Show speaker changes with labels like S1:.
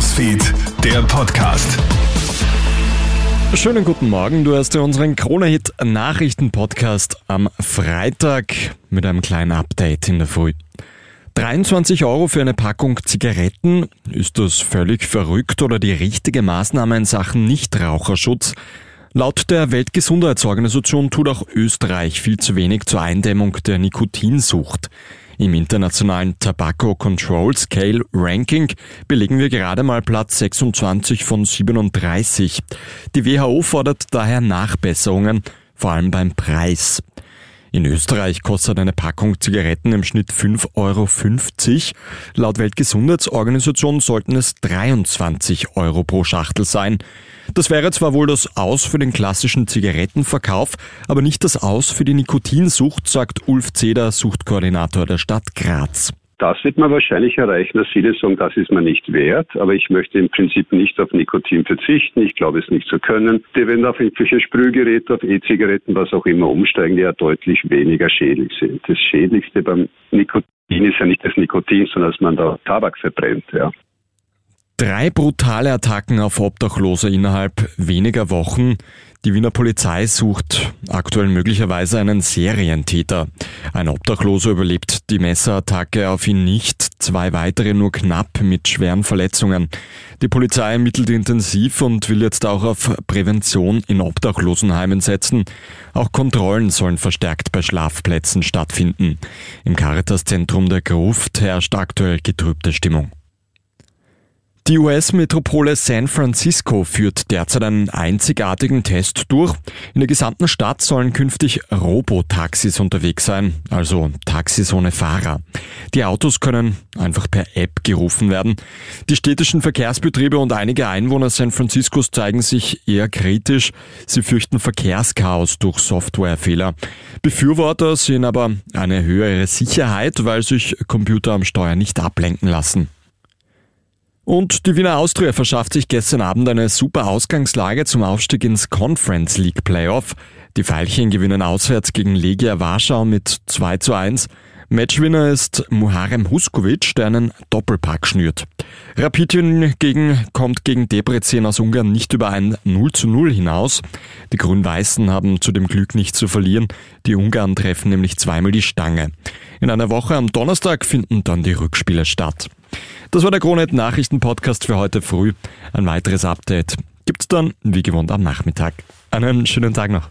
S1: Newsfeed, der Podcast.
S2: Schönen guten Morgen, du hast ja unseren Krone-Hit Nachrichten-Podcast am Freitag mit einem kleinen Update in der Früh. 23 Euro für eine Packung Zigaretten? Ist das völlig verrückt oder die richtige Maßnahme in Sachen Nichtraucherschutz? Laut der Weltgesundheitsorganisation tut auch Österreich viel zu wenig zur Eindämmung der Nikotinsucht. Im internationalen Tobacco Control Scale Ranking belegen wir gerade mal Platz 26 von 37. Die WHO fordert daher Nachbesserungen, vor allem beim Preis. In Österreich kostet eine Packung Zigaretten im Schnitt 5,50 Euro. Laut Weltgesundheitsorganisation sollten es 23 Euro pro Schachtel sein. Das wäre zwar wohl das Aus für den klassischen Zigarettenverkauf, aber nicht das Aus für die Nikotinsucht, sagt Ulf Zeder, Suchtkoordinator der Stadt Graz.
S3: Das wird man wahrscheinlich erreichen, dass viele sagen, das ist mir nicht wert, aber ich möchte im Prinzip nicht auf Nikotin verzichten. Ich glaube es nicht zu können. Die werden auf irgendwelche Sprühgeräte, auf E-Zigaretten, was auch immer umsteigen, die ja deutlich weniger schädlich sind. Das Schädlichste beim Nikotin ist ja nicht das Nikotin, sondern dass man da Tabak verbrennt, ja.
S2: Drei brutale Attacken auf Obdachlose innerhalb weniger Wochen. Die Wiener Polizei sucht aktuell möglicherweise einen Serientäter. Ein Obdachloser überlebt die Messerattacke auf ihn nicht, zwei weitere nur knapp mit schweren Verletzungen. Die Polizei ermittelt intensiv und will jetzt auch auf Prävention in Obdachlosenheimen setzen. Auch Kontrollen sollen verstärkt bei Schlafplätzen stattfinden. Im Caritas-Zentrum der Gruft herrscht aktuell getrübte Stimmung. Die US-Metropole San Francisco führt derzeit einen einzigartigen Test durch. In der gesamten Stadt sollen künftig Robotaxis unterwegs sein, also Taxis ohne Fahrer. Die Autos können einfach per App gerufen werden. Die städtischen Verkehrsbetriebe und einige Einwohner San Franciscos zeigen sich eher kritisch. Sie fürchten Verkehrschaos durch Softwarefehler. Befürworter sehen aber eine höhere Sicherheit, weil sich Computer am Steuer nicht ablenken lassen. Und die Wiener Austria verschafft sich gestern Abend eine super Ausgangslage zum Aufstieg ins Conference League Playoff. Die Veilchen gewinnen auswärts gegen Legia Warschau mit 2 zu 1. Matchwinner ist Muharem Huskovic, der einen Doppelpack schnürt. Rapid hingegen kommt gegen Debrecen aus Ungarn nicht über ein 0 zu 0 hinaus. Die Grün-Weißen haben zu dem Glück nicht zu verlieren. Die Ungarn treffen nämlich zweimal die Stange. In einer Woche am Donnerstag finden dann die Rückspiele statt. Das war der Kronet Nachrichten Podcast für heute früh. Ein weiteres Update gibt's dann wie gewohnt am Nachmittag. Einen schönen Tag noch.